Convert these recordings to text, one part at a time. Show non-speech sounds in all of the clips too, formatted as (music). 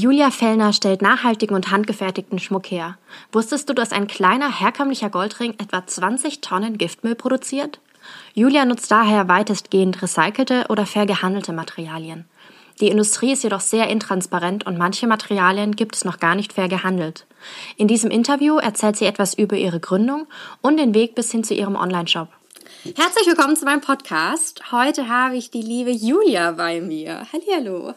Julia Fellner stellt nachhaltigen und handgefertigten Schmuck her. Wusstest du, dass ein kleiner herkömmlicher Goldring etwa 20 Tonnen Giftmüll produziert? Julia nutzt daher weitestgehend recycelte oder fair gehandelte Materialien. Die Industrie ist jedoch sehr intransparent und manche Materialien gibt es noch gar nicht fair gehandelt. In diesem Interview erzählt sie etwas über ihre Gründung und den Weg bis hin zu ihrem Online-Shop. Herzlich willkommen zu meinem Podcast. Heute habe ich die liebe Julia bei mir. Hallihallo.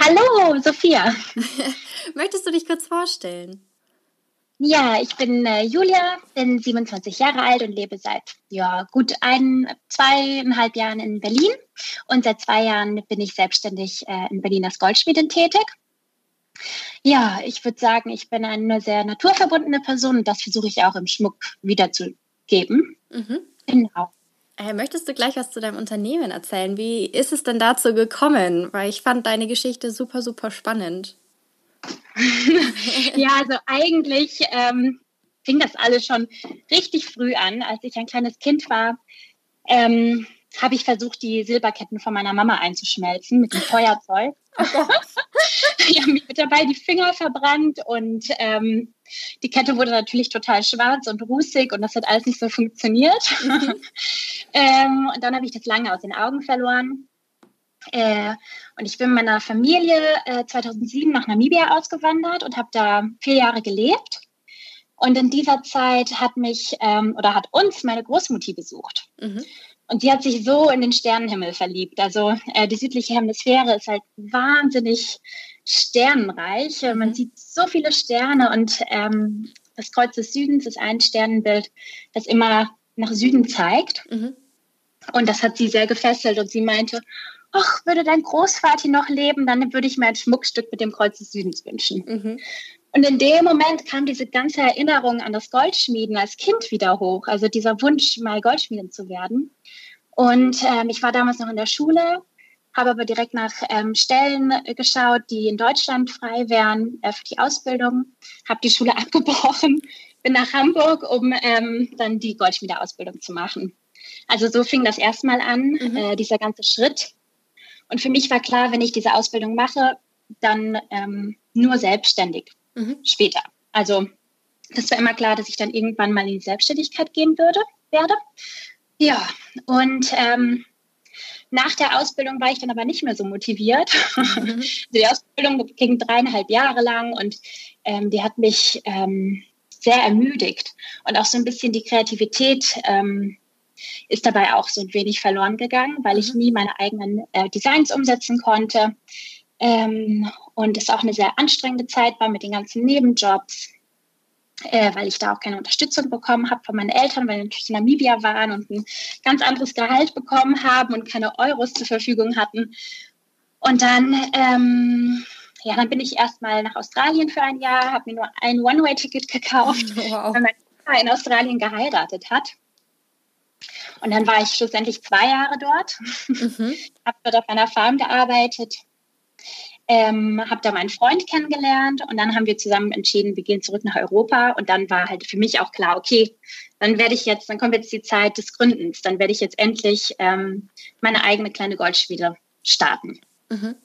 Hallo, Sophia. (laughs) Möchtest du dich kurz vorstellen? Ja, ich bin äh, Julia, bin 27 Jahre alt und lebe seit ja, gut ein, zweieinhalb Jahren in Berlin. Und seit zwei Jahren bin ich selbstständig äh, in Berlin als Goldschmiedin tätig. Ja, ich würde sagen, ich bin eine sehr naturverbundene Person und das versuche ich auch im Schmuck wiederzugeben. Mhm. Genau. Möchtest du gleich was zu deinem Unternehmen erzählen? Wie ist es denn dazu gekommen? Weil ich fand deine Geschichte super, super spannend. (laughs) ja, also eigentlich ähm, fing das alles schon richtig früh an. Als ich ein kleines Kind war, ähm, habe ich versucht, die Silberketten von meiner Mama einzuschmelzen mit dem Feuerzeug. Oh (laughs) ich habe mich mit dabei die Finger verbrannt und ähm, die Kette wurde natürlich total schwarz und rußig und das hat alles nicht so funktioniert. Mhm. (laughs) ähm, und dann habe ich das lange aus den Augen verloren. Äh, und ich bin mit meiner Familie äh, 2007 nach Namibia ausgewandert und habe da vier Jahre gelebt. Und in dieser Zeit hat mich ähm, oder hat uns meine Großmutti besucht. Mhm. Und sie hat sich so in den Sternenhimmel verliebt. Also äh, die südliche Hemisphäre ist halt wahnsinnig sternenreich. Man mhm. sieht so viele Sterne und ähm, das Kreuz des Südens ist ein Sternenbild, das immer nach Süden zeigt. Mhm. Und das hat sie sehr gefesselt und sie meinte, ach, würde dein Großvater noch leben, dann würde ich mir ein Schmuckstück mit dem Kreuz des Südens wünschen. Mhm. Und in dem Moment kam diese ganze Erinnerung an das Goldschmieden als Kind wieder hoch, also dieser Wunsch, mal Goldschmiedin zu werden. Und ähm, ich war damals noch in der Schule, habe aber direkt nach ähm, Stellen geschaut, die in Deutschland frei wären äh, für die Ausbildung, habe die Schule (laughs) abgebrochen, bin nach Hamburg, um ähm, dann die Goldschmiedeausbildung zu machen. Also so fing das erstmal an, mhm. äh, dieser ganze Schritt. Und für mich war klar, wenn ich diese Ausbildung mache, dann ähm, nur selbstständig mhm. später. Also das war immer klar, dass ich dann irgendwann mal in die Selbstständigkeit gehen würde, werde. Ja, und ähm, nach der Ausbildung war ich dann aber nicht mehr so motiviert. Mhm. (laughs) die Ausbildung ging dreieinhalb Jahre lang und ähm, die hat mich ähm, sehr ermüdigt. Und auch so ein bisschen die Kreativität ähm, ist dabei auch so ein wenig verloren gegangen, weil ich mhm. nie meine eigenen äh, Designs umsetzen konnte. Ähm, und es auch eine sehr anstrengende Zeit war mit den ganzen Nebenjobs äh, weil ich da auch keine Unterstützung bekommen habe von meinen Eltern, weil die natürlich in Namibia waren und ein ganz anderes Gehalt bekommen haben und keine Euros zur Verfügung hatten. Und dann, ähm, ja, dann bin ich erstmal nach Australien für ein Jahr, habe mir nur ein One-Way-Ticket gekauft, (laughs) wow. weil mein Vater in Australien geheiratet hat. Und dann war ich schlussendlich zwei Jahre dort, mhm. (laughs) habe dort auf einer Farm gearbeitet, ähm, habe da meinen Freund kennengelernt und dann haben wir zusammen entschieden, wir gehen zurück nach Europa und dann war halt für mich auch klar, okay, dann werde ich jetzt, dann kommt jetzt die Zeit des Gründens, dann werde ich jetzt endlich ähm, meine eigene kleine Goldschmiede starten. Mhm.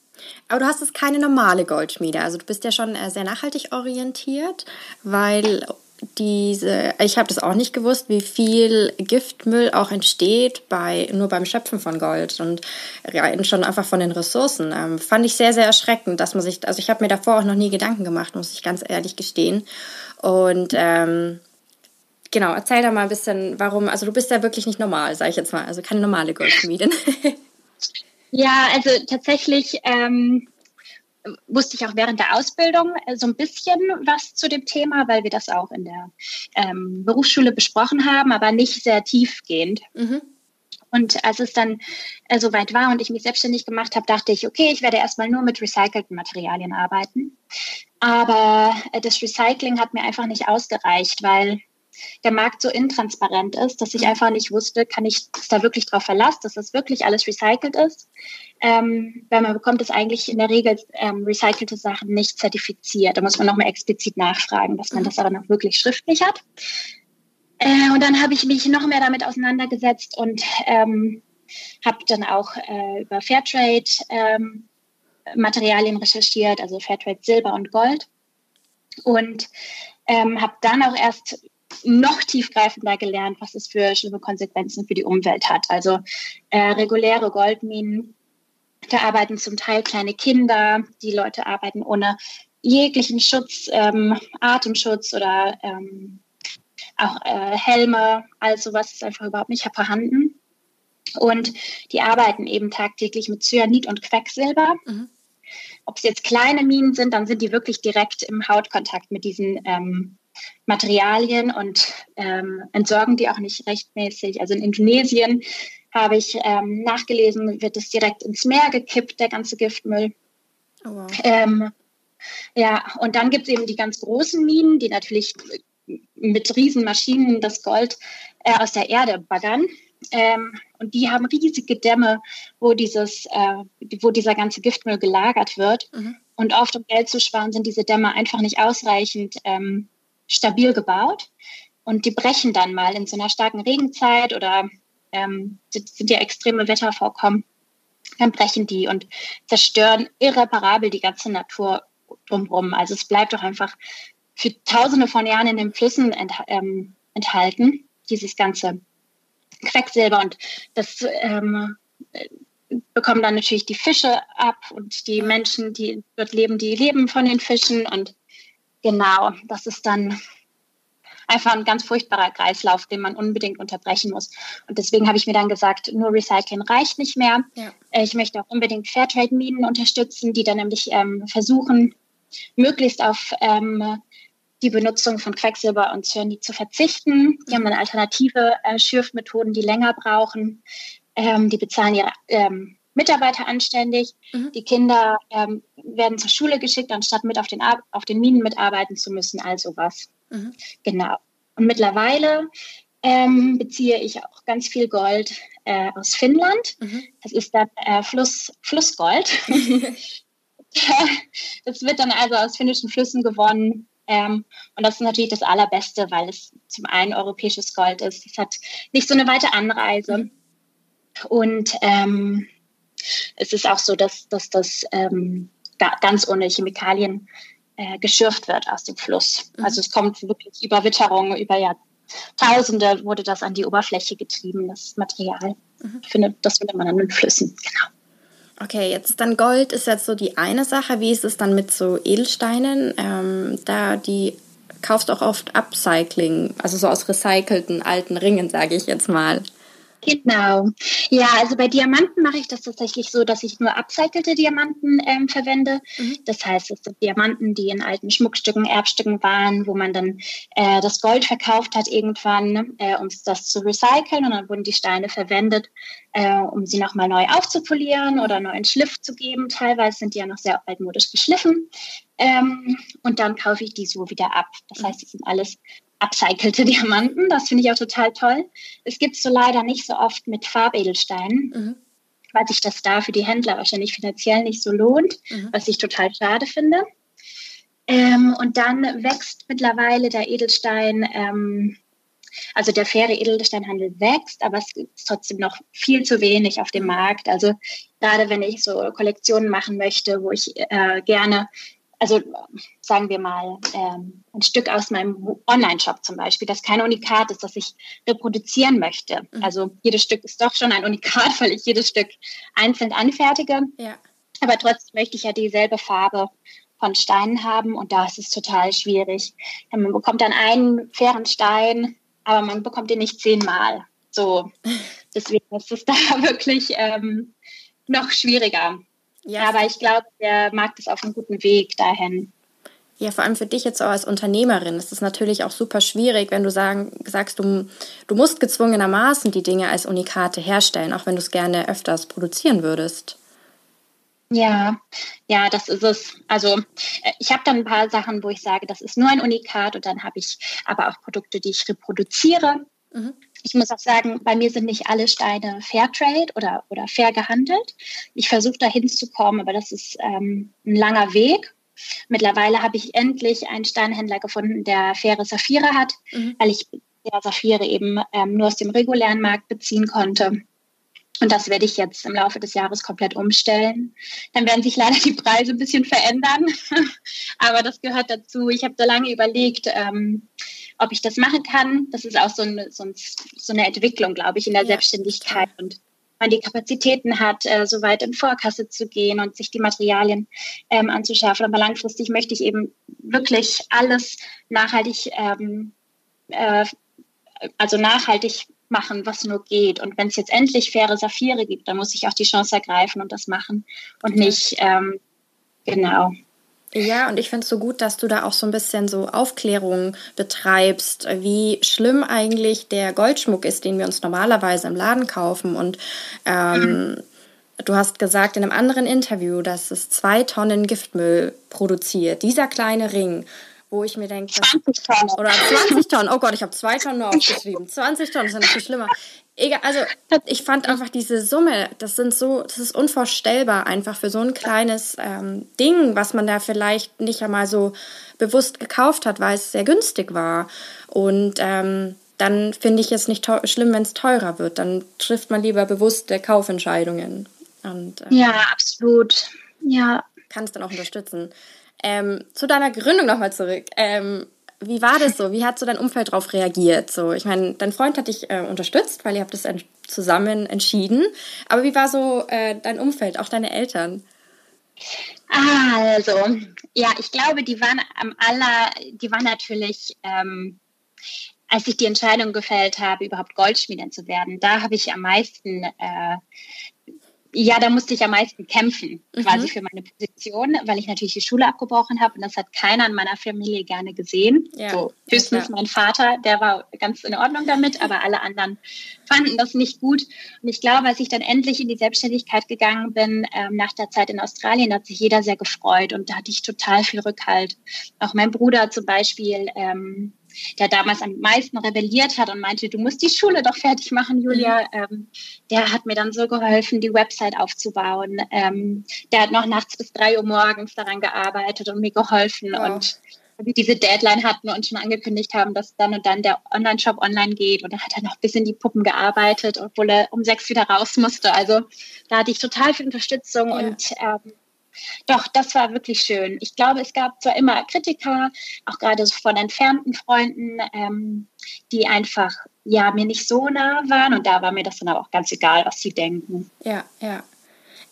Aber du hast jetzt keine normale Goldschmiede. Also du bist ja schon äh, sehr nachhaltig orientiert, weil diese, ich habe das auch nicht gewusst, wie viel Giftmüll auch entsteht bei nur beim Schöpfen von Gold und rein schon einfach von den Ressourcen. Ähm, fand ich sehr, sehr erschreckend, dass man sich, also ich habe mir davor auch noch nie Gedanken gemacht, muss ich ganz ehrlich gestehen. Und ähm, genau, erzähl da mal ein bisschen, warum, also du bist ja wirklich nicht normal, sage ich jetzt mal, also keine normale Goldschmiedin. (laughs) ja, also tatsächlich ähm, wusste ich auch während der Ausbildung äh, so ein bisschen was zu dem Thema, weil wir das auch in der ähm, Berufsschule besprochen haben, aber nicht sehr tiefgehend. Mhm. Und als es dann äh, soweit war und ich mich selbstständig gemacht habe, dachte ich, okay, ich werde erstmal nur mit recycelten Materialien arbeiten. Aber äh, das Recycling hat mir einfach nicht ausgereicht, weil der Markt so intransparent ist, dass ich mhm. einfach nicht wusste, kann ich da wirklich drauf verlassen, dass das wirklich alles recycelt ist. Ähm, weil man bekommt es eigentlich in der Regel ähm, recycelte Sachen nicht zertifiziert. Da muss man nochmal explizit nachfragen, dass man mhm. das aber noch wirklich schriftlich hat. Äh, und dann habe ich mich noch mehr damit auseinandergesetzt und ähm, habe dann auch äh, über Fairtrade ähm, Materialien recherchiert, also Fairtrade Silber und Gold. Und ähm, habe dann auch erst noch tiefgreifender gelernt, was es für schlimme Konsequenzen für die Umwelt hat. Also äh, reguläre Goldminen, da arbeiten zum Teil kleine Kinder, die Leute arbeiten ohne jeglichen Schutz, ähm, Atemschutz oder ähm, auch äh, Helme, also was ist einfach überhaupt nicht vorhanden. Und die arbeiten eben tagtäglich mit Cyanid und Quecksilber. Mhm. Ob es jetzt kleine Minen sind, dann sind die wirklich direkt im Hautkontakt mit diesen ähm, Materialien und ähm, entsorgen die auch nicht rechtmäßig. Also in Indonesien habe ich ähm, nachgelesen, wird es direkt ins Meer gekippt, der ganze Giftmüll. Oh wow. ähm, ja, und dann gibt es eben die ganz großen Minen, die natürlich mit Riesenmaschinen das Gold äh, aus der Erde baggern. Ähm, und die haben riesige Dämme, wo, dieses, äh, wo dieser ganze Giftmüll gelagert wird. Mhm. Und oft, um Geld zu sparen, sind diese Dämme einfach nicht ausreichend ähm, stabil gebaut. Und die brechen dann mal in so einer starken Regenzeit oder ähm, sind ja extreme Wettervorkommen. Dann brechen die und zerstören irreparabel die ganze Natur drumherum. Also es bleibt doch einfach für tausende von Jahren in den Flüssen ent, ähm, enthalten, dieses ganze Quecksilber. Und das ähm, bekommen dann natürlich die Fische ab und die Menschen, die dort leben, die leben von den Fischen. Und genau, das ist dann einfach ein ganz furchtbarer Kreislauf, den man unbedingt unterbrechen muss. Und deswegen habe ich mir dann gesagt, nur Recycling reicht nicht mehr. Ja. Ich möchte auch unbedingt Fairtrade-Minen unterstützen, die dann nämlich ähm, versuchen, möglichst auf ähm, die Benutzung von Quecksilber und Cyanid zu verzichten. Die haben dann alternative äh, Schürfmethoden, die länger brauchen. Ähm, die bezahlen ihre ähm, Mitarbeiter anständig. Mhm. Die Kinder ähm, werden zur Schule geschickt, anstatt mit auf den, Ar auf den Minen mitarbeiten zu müssen, also was. Mhm. Genau. Und mittlerweile ähm, beziehe ich auch ganz viel Gold äh, aus Finnland. Mhm. Das ist dann äh, Fluss, Flussgold. (laughs) das wird dann also aus finnischen Flüssen gewonnen ähm, und das ist natürlich das Allerbeste, weil es zum einen europäisches Gold ist. Es hat nicht so eine weite Anreise. Und ähm, es ist auch so, dass, dass das ähm, ganz ohne Chemikalien äh, geschürft wird aus dem Fluss. Mhm. Also es kommt wirklich über Witterung, über Jahrtausende wurde das an die Oberfläche getrieben, das Material. Mhm. Ich finde, das findet man an den Flüssen. Genau. Okay, jetzt dann Gold ist jetzt so die eine Sache. Wie ist es dann mit so Edelsteinen? Ähm, da die kaufst auch oft Upcycling, also so aus recycelten alten Ringen, sage ich jetzt mal. Genau. Ja, also bei Diamanten mache ich das tatsächlich so, dass ich nur upcycelte Diamanten ähm, verwende. Mhm. Das heißt, es sind Diamanten, die in alten Schmuckstücken, Erbstücken waren, wo man dann äh, das Gold verkauft hat irgendwann, äh, um das zu recyceln. Und dann wurden die Steine verwendet, äh, um sie nochmal neu aufzupolieren oder neuen Schliff zu geben. Teilweise sind die ja noch sehr altmodisch geschliffen. Ähm, und dann kaufe ich die so wieder ab. Das mhm. heißt, es sind alles upcycelte (laughs) Diamanten. Das finde ich auch total toll. Es gibt es so leider nicht so oft mit Farbedelsteinen, mhm. weil sich das da für die Händler wahrscheinlich finanziell nicht so lohnt, mhm. was ich total schade finde. Ähm, und dann wächst mittlerweile der Edelstein, ähm, also der faire Edelsteinhandel wächst, aber es ist trotzdem noch viel zu wenig auf dem Markt. Also gerade wenn ich so Kollektionen machen möchte, wo ich äh, gerne also sagen wir mal, ähm, ein Stück aus meinem Online-Shop zum Beispiel, das kein Unikat ist, das ich reproduzieren möchte. Mhm. Also jedes Stück ist doch schon ein Unikat, (laughs) weil ich jedes Stück einzeln anfertige. Ja. Aber trotzdem möchte ich ja dieselbe Farbe von Steinen haben und da ist es total schwierig. Man bekommt dann einen fairen Stein, aber man bekommt den nicht zehnmal. So, (laughs) deswegen ist es da (laughs) wirklich ähm, noch schwieriger. Ja. Aber ich glaube, der Markt ist auf einem guten Weg dahin. Ja, vor allem für dich jetzt auch als Unternehmerin ist es natürlich auch super schwierig, wenn du sagen, sagst, du, du musst gezwungenermaßen die Dinge als Unikate herstellen, auch wenn du es gerne öfters produzieren würdest. Ja, ja, das ist es. Also äh, ich habe dann ein paar Sachen, wo ich sage, das ist nur ein Unikat und dann habe ich aber auch Produkte, die ich reproduziere. Mhm. Ich muss auch sagen, bei mir sind nicht alle Steine Fairtrade oder, oder fair gehandelt. Ich versuche da hinzukommen, aber das ist ähm, ein langer Weg. Mittlerweile habe ich endlich einen Steinhändler gefunden, der faire Saphire hat, mhm. weil ich der Saphire eben ähm, nur aus dem regulären Markt beziehen konnte. Und das werde ich jetzt im Laufe des Jahres komplett umstellen. Dann werden sich leider die Preise ein bisschen verändern. (laughs) Aber das gehört dazu. Ich habe so lange überlegt, ähm, ob ich das machen kann. Das ist auch so eine, so, eine Entwicklung, glaube ich, in der ja. Selbstständigkeit. Und man die Kapazitäten hat, äh, so weit in Vorkasse zu gehen und sich die Materialien ähm, anzuschärfen. Aber langfristig möchte ich eben wirklich alles nachhaltig, ähm, äh, also nachhaltig machen, was nur geht. Und wenn es jetzt endlich faire Saphire gibt, dann muss ich auch die Chance ergreifen und das machen und nicht, ähm, genau. Ja, und ich finde es so gut, dass du da auch so ein bisschen so Aufklärung betreibst, wie schlimm eigentlich der Goldschmuck ist, den wir uns normalerweise im Laden kaufen. Und ähm, mhm. du hast gesagt in einem anderen Interview, dass es zwei Tonnen Giftmüll produziert. Dieser kleine Ring wo ich mir denke, 20 Tonnen. Oder 20 Tonnen. Oh Gott, ich habe zwei Tonnen nur aufgeschrieben. 20 Tonnen, ist ja noch schlimmer. Egal, also ich fand einfach diese Summe, das sind so, das ist unvorstellbar einfach für so ein kleines ähm, Ding, was man da vielleicht nicht einmal so bewusst gekauft hat, weil es sehr günstig war. Und ähm, dann finde ich es nicht schlimm, wenn es teurer wird. Dann trifft man lieber bewusste Kaufentscheidungen. Und, ähm, ja, absolut. Ja. Kann es dann auch unterstützen. Ähm, zu deiner Gründung nochmal zurück. Ähm, wie war das so? Wie hat so dein Umfeld darauf reagiert? So, ich meine, dein Freund hat dich äh, unterstützt, weil ihr habt das ent zusammen entschieden. Aber wie war so äh, dein Umfeld, auch deine Eltern? Also, ja, ich glaube, die waren am aller, die waren natürlich, ähm, als ich die Entscheidung gefällt habe, überhaupt Goldschmiedin zu werden, da habe ich am meisten äh, ja, da musste ich am meisten kämpfen, mhm. quasi für meine Position, weil ich natürlich die Schule abgebrochen habe und das hat keiner in meiner Familie gerne gesehen. Ja, so, höchstens ja. mein Vater, der war ganz in Ordnung damit, aber alle anderen fanden das nicht gut. Und ich glaube, als ich dann endlich in die Selbstständigkeit gegangen bin, ähm, nach der Zeit in Australien, hat sich jeder sehr gefreut und da hatte ich total viel Rückhalt. Auch mein Bruder zum Beispiel, ähm, der damals am meisten rebelliert hat und meinte, du musst die Schule doch fertig machen, Julia. Ähm, der hat mir dann so geholfen, die Website aufzubauen. Ähm, der hat noch nachts bis drei Uhr morgens daran gearbeitet und mir geholfen wow. und wir diese Deadline hatten und schon angekündigt haben, dass dann und dann der Online-Shop online geht. Und da hat er noch bis in die Puppen gearbeitet, obwohl er um sechs wieder raus musste. Also da hatte ich total viel Unterstützung ja. und ähm, doch, das war wirklich schön. Ich glaube, es gab zwar immer Kritiker, auch gerade von entfernten Freunden, ähm, die einfach ja mir nicht so nah waren und da war mir das dann aber auch ganz egal, was sie denken. Ja, ja.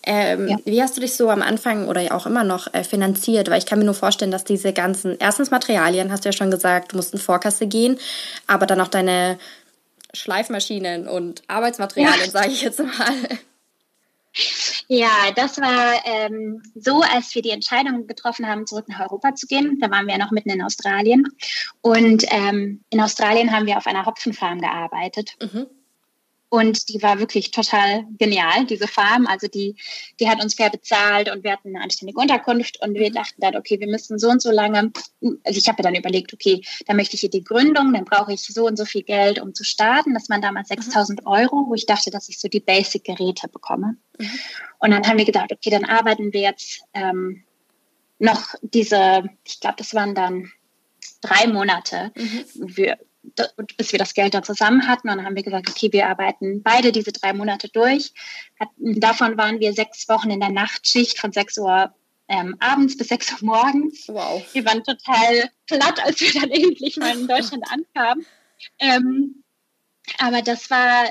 Ähm, ja. Wie hast du dich so am Anfang oder auch immer noch äh, finanziert? Weil ich kann mir nur vorstellen, dass diese ganzen, erstens Materialien, hast du ja schon gesagt, du musst in Vorkasse gehen, aber dann auch deine Schleifmaschinen und Arbeitsmaterialien, ja. sage ich jetzt mal. Ja, das war ähm, so, als wir die Entscheidung getroffen haben, zurück nach Europa zu gehen. Da waren wir ja noch mitten in Australien. Und ähm, in Australien haben wir auf einer Hopfenfarm gearbeitet. Mhm. Und die war wirklich total genial, diese Farm. Also die, die hat uns fair bezahlt und wir hatten eine anständige Unterkunft und wir mhm. dachten dann, okay, wir müssen so und so lange, also ich habe mir dann überlegt, okay, dann möchte ich hier die Gründung, dann brauche ich so und so viel Geld, um zu starten. Das waren damals 6000 mhm. Euro, wo ich dachte, dass ich so die Basic-Geräte bekomme. Mhm. Und dann haben wir gedacht, okay, dann arbeiten wir jetzt ähm, noch diese, ich glaube, das waren dann drei Monate. Mhm. Wir, bis wir das Geld dann zusammen hatten. Und dann haben wir gesagt, okay, wir arbeiten beide diese drei Monate durch. Davon waren wir sechs Wochen in der Nachtschicht von sechs Uhr ähm, abends bis sechs Uhr morgens. Wow. Wir waren total platt, als wir dann endlich mal in Deutschland (laughs) ankamen. Ähm, aber das war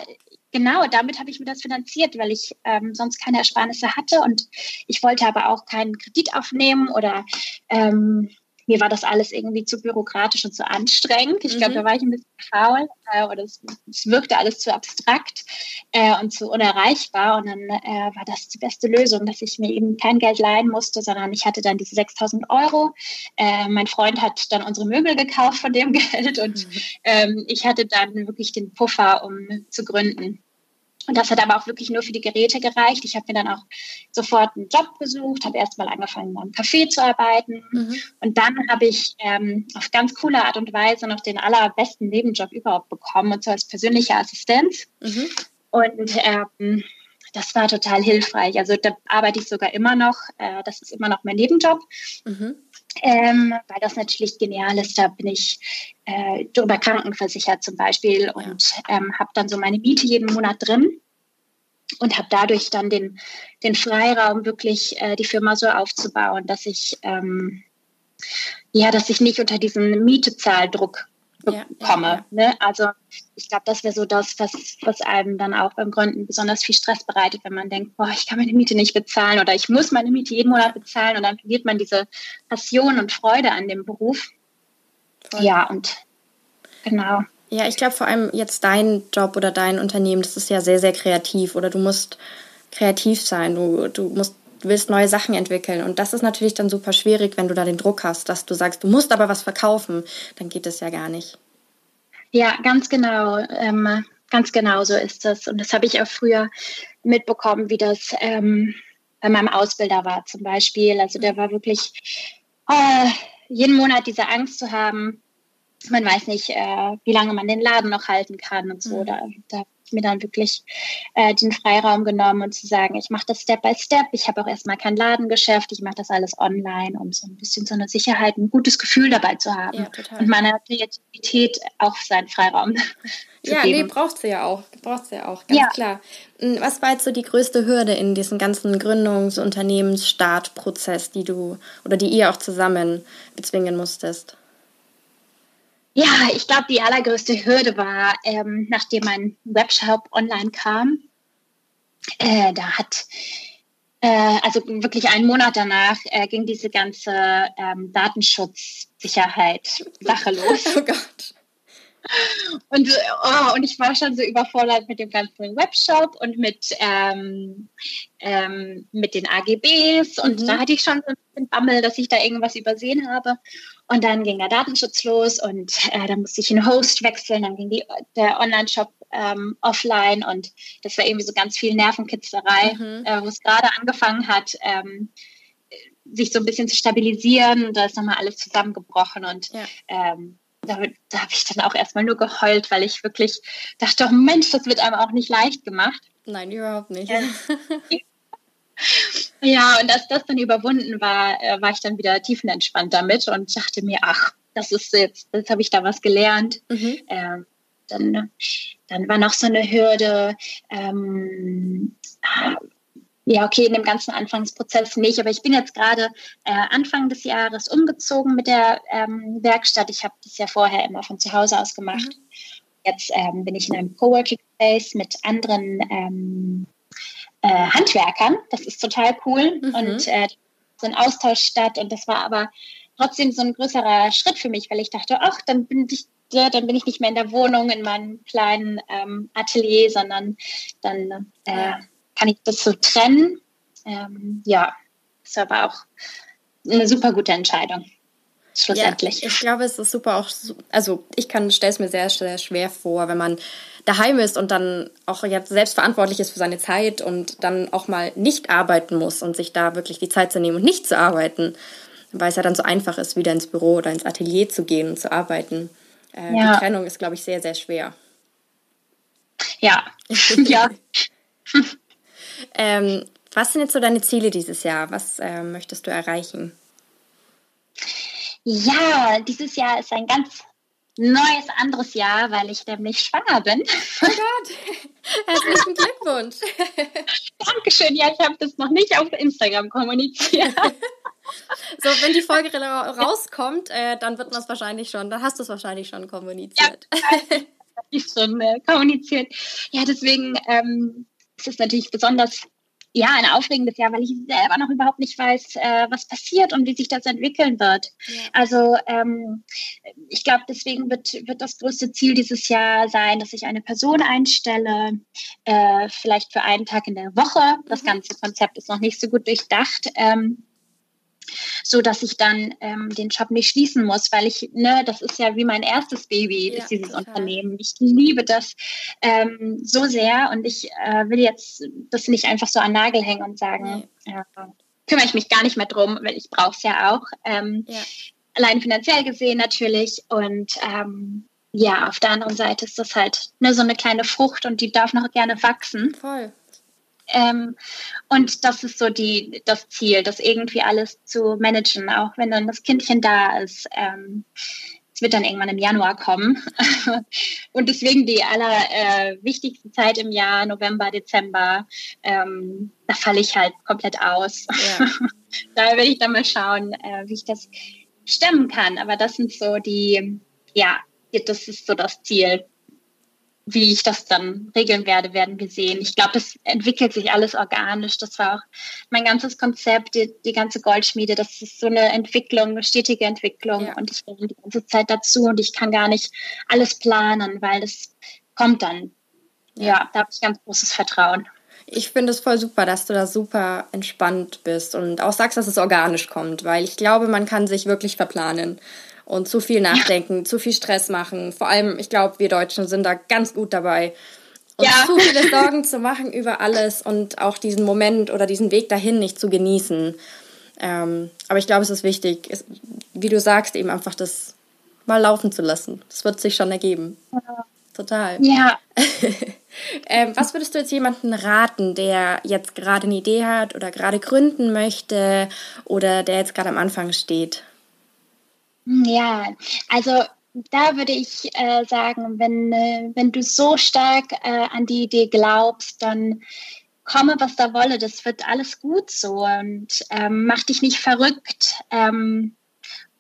genau, damit habe ich mir das finanziert, weil ich ähm, sonst keine Ersparnisse hatte und ich wollte aber auch keinen Kredit aufnehmen oder ähm, mir war das alles irgendwie zu bürokratisch und zu anstrengend. Ich glaube, mhm. da war ich ein bisschen faul äh, oder es, es, wirkte alles zu abstrakt äh, und zu unerreichbar. Und dann äh, war das die beste Lösung, dass ich mir eben kein Geld leihen musste, sondern ich hatte dann diese 6000 Euro. Äh, mein Freund hat dann unsere Möbel gekauft von dem (laughs) Geld und mhm. ähm, ich hatte dann wirklich den Puffer, um zu gründen. Und das hat aber auch wirklich nur für die Geräte gereicht. Ich habe mir dann auch sofort einen Job gesucht, habe erstmal angefangen, am Café zu arbeiten. Mhm. Und dann habe ich ähm, auf ganz coole Art und Weise noch den allerbesten Nebenjob überhaupt bekommen, und zwar als persönliche Assistenz. Mhm. Und ähm, das war total hilfreich. Also da arbeite ich sogar immer noch. Äh, das ist immer noch mein Nebenjob. Mhm. Ähm, weil das natürlich genial ist. Da bin ich äh, darüber krankenversichert zum Beispiel und ähm, habe dann so meine Miete jeden Monat drin und habe dadurch dann den, den Freiraum, wirklich äh, die Firma so aufzubauen, dass ich ähm, ja, dass ich nicht unter diesen Mietezahldruck bekomme. Ja, ja, ne? Also ich glaube, das wäre so das, was, was einem dann auch beim Gründen besonders viel Stress bereitet, wenn man denkt, boah, ich kann meine Miete nicht bezahlen oder ich muss meine Miete jeden Monat bezahlen und dann verliert man diese Passion und Freude an dem Beruf. Voll. Ja, und genau. Ja, ich glaube vor allem jetzt dein Job oder dein Unternehmen, das ist ja sehr, sehr kreativ oder du musst kreativ sein, du, du musst du willst neue Sachen entwickeln. Und das ist natürlich dann super schwierig, wenn du da den Druck hast, dass du sagst, du musst aber was verkaufen. Dann geht das ja gar nicht. Ja, ganz genau. Ähm, ganz genau so ist das. Und das habe ich auch früher mitbekommen, wie das ähm, bei meinem Ausbilder war zum Beispiel. Also der war wirklich äh, jeden Monat diese Angst zu haben, man weiß nicht, äh, wie lange man den Laden noch halten kann und so. Mhm. Da, da mir dann wirklich äh, den Freiraum genommen und zu sagen, ich mache das Step by Step. Ich habe auch erstmal kein Ladengeschäft, ich mache das alles online, um so ein bisschen so eine Sicherheit, ein gutes Gefühl dabei zu haben ja, und meiner Kreativität auch seinen Freiraum. (laughs) ja, geben. nee, braucht sie ja auch, braucht sie ja auch, ganz ja. klar. Hm, was war jetzt so die größte Hürde in diesem ganzen Gründungs-, Unternehmensstartprozess, die du oder die ihr auch zusammen bezwingen musstest? Ja, ich glaube, die allergrößte Hürde war, ähm, nachdem mein Webshop online kam, äh, da hat, äh, also wirklich einen Monat danach, äh, ging diese ganze ähm, Datenschutzsicherheit-Sache los. (laughs) Oh Gott. Und, oh, und ich war schon so überfordert mit dem ganzen Webshop und mit, ähm, ähm, mit den AGBs. Und mhm. da hatte ich schon so ein bisschen Bammel, dass ich da irgendwas übersehen habe. Und dann ging der Datenschutz los und äh, dann musste ich einen Host wechseln. Dann ging die, der Online-Shop ähm, offline und das war irgendwie so ganz viel Nervenkitzerei, mhm. äh, wo es gerade angefangen hat. Ähm, sich so ein bisschen zu stabilisieren und da ist nochmal alles zusammengebrochen und ja. ähm, da, da habe ich dann auch erstmal nur geheult, weil ich wirklich dachte, oh Mensch, das wird einem auch nicht leicht gemacht. Nein, überhaupt nicht. ja, (laughs) und als das dann überwunden war, äh, war ich dann wieder tiefenentspannt damit und dachte mir, ach, das ist jetzt, jetzt habe ich da was gelernt. Mhm. Ähm, dann, dann war noch so eine Hürde, ähm, ja, okay, in dem ganzen Anfangsprozess nicht, aber ich bin jetzt gerade äh, Anfang des Jahres umgezogen mit der ähm, Werkstatt. Ich habe das ja vorher immer von zu Hause aus gemacht. Mhm. Jetzt ähm, bin ich in einem Coworking Space mit anderen ähm, äh, Handwerkern. Das ist total cool mhm. und äh, so ein Austausch statt. Und das war aber trotzdem so ein größerer Schritt für mich, weil ich dachte, ach, dann bin ich ja, dann bin ich nicht mehr in der Wohnung, in meinem kleinen ähm, Atelier, sondern dann äh, kann ich das so trennen. Ähm, ja, ist aber auch eine super gute Entscheidung. Schlussendlich. Ja, ich glaube, es ist super auch, also ich kann, stelle es mir sehr, sehr schwer vor, wenn man daheim ist und dann auch jetzt selbst verantwortlich ist für seine Zeit und dann auch mal nicht arbeiten muss und sich da wirklich die Zeit zu nehmen und nicht zu arbeiten, weil es ja dann so einfach ist, wieder ins Büro oder ins Atelier zu gehen und zu arbeiten. Äh, ja. Die Trennung ist, glaube ich, sehr, sehr schwer. Ja, (laughs) (laughs) ja. Ähm, was sind jetzt so deine Ziele dieses Jahr? Was äh, möchtest du erreichen? Ja, dieses Jahr ist ein ganz neues, anderes Jahr, weil ich nämlich schwanger bin. Oh Gott, (laughs) herzlichen Glückwunsch. Dankeschön. Ja, ich habe das noch nicht auf Instagram kommuniziert. (laughs) So, wenn die Folge rauskommt, äh, dann wird man es wahrscheinlich schon, dann hast du es wahrscheinlich schon kommuniziert. Ja, ich schon äh, kommuniziert. Ja, deswegen ähm, es ist natürlich besonders ja, ein aufregendes Jahr, weil ich selber noch überhaupt nicht weiß, äh, was passiert und wie sich das entwickeln wird. Ja. Also ähm, ich glaube, deswegen wird, wird das größte Ziel dieses Jahr sein, dass ich eine Person einstelle, äh, vielleicht für einen Tag in der Woche. Das mhm. ganze Konzept ist noch nicht so gut durchdacht. Ähm, so dass ich dann ähm, den Job nicht schließen muss, weil ich, ne, das ist ja wie mein erstes Baby, ja, ist dieses total. Unternehmen. Ich liebe das ähm, so sehr und ich äh, will jetzt das nicht einfach so an Nagel hängen und sagen, nee. äh, kümmere ich mich gar nicht mehr drum, weil ich brauche es ja auch. Ähm, ja. Allein finanziell gesehen natürlich und ähm, ja, auf der anderen Seite ist das halt ne, so eine kleine Frucht und die darf noch gerne wachsen. Voll. Ähm, und das ist so die, das Ziel, das irgendwie alles zu managen, auch wenn dann das Kindchen da ist. Ähm, es wird dann irgendwann im Januar kommen. (laughs) und deswegen die allerwichtigste äh, Zeit im Jahr, November, Dezember, ähm, da falle ich halt komplett aus. Ja. (laughs) da will ich dann mal schauen, äh, wie ich das stemmen kann. Aber das sind so die, ja, das ist so das Ziel. Wie ich das dann regeln werde, werden wir sehen. Ich glaube, es entwickelt sich alles organisch. Das war auch mein ganzes Konzept, die, die ganze Goldschmiede. Das ist so eine Entwicklung, eine stetige Entwicklung. Ja. Und ich bin die ganze Zeit dazu und ich kann gar nicht alles planen, weil das kommt dann. Ja, ja da habe ich ganz großes Vertrauen. Ich finde es voll super, dass du da super entspannt bist und auch sagst, dass es organisch kommt, weil ich glaube, man kann sich wirklich verplanen und zu viel nachdenken, ja. zu viel Stress machen. Vor allem, ich glaube, wir Deutschen sind da ganz gut dabei. Und ja. zu viele (laughs) Sorgen zu machen über alles und auch diesen Moment oder diesen Weg dahin nicht zu genießen. Ähm, aber ich glaube, es ist wichtig, es, wie du sagst, eben einfach das mal laufen zu lassen. Das wird sich schon ergeben. Ja. Total. Ja. (laughs) ähm, was würdest du jetzt jemandem raten, der jetzt gerade eine Idee hat oder gerade gründen möchte oder der jetzt gerade am Anfang steht? Ja, also da würde ich äh, sagen, wenn, äh, wenn du so stark äh, an die Idee glaubst, dann komme, was da wolle, das wird alles gut so und ähm, mach dich nicht verrückt ähm,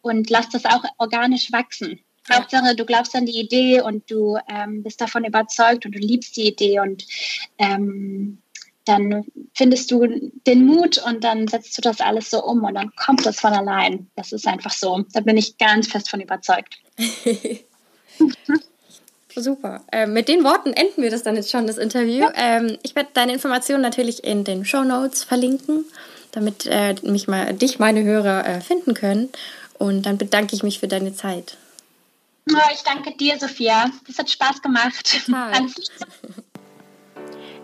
und lass das auch organisch wachsen. Ja. Hauptsache, du glaubst an die Idee und du ähm, bist davon überzeugt und du liebst die Idee und ähm, dann findest du den Mut und dann setzt du das alles so um und dann kommt das von allein. Das ist einfach so. Da bin ich ganz fest von überzeugt. (laughs) Super. Äh, mit den Worten enden wir das dann jetzt schon, das Interview. Ja. Ähm, ich werde deine Informationen natürlich in den Show Notes verlinken, damit äh, mich mal, dich, meine Hörer, äh, finden können. Und dann bedanke ich mich für deine Zeit. Oh, ich danke dir, Sophia. Das hat Spaß gemacht. Alles Liebe. (laughs)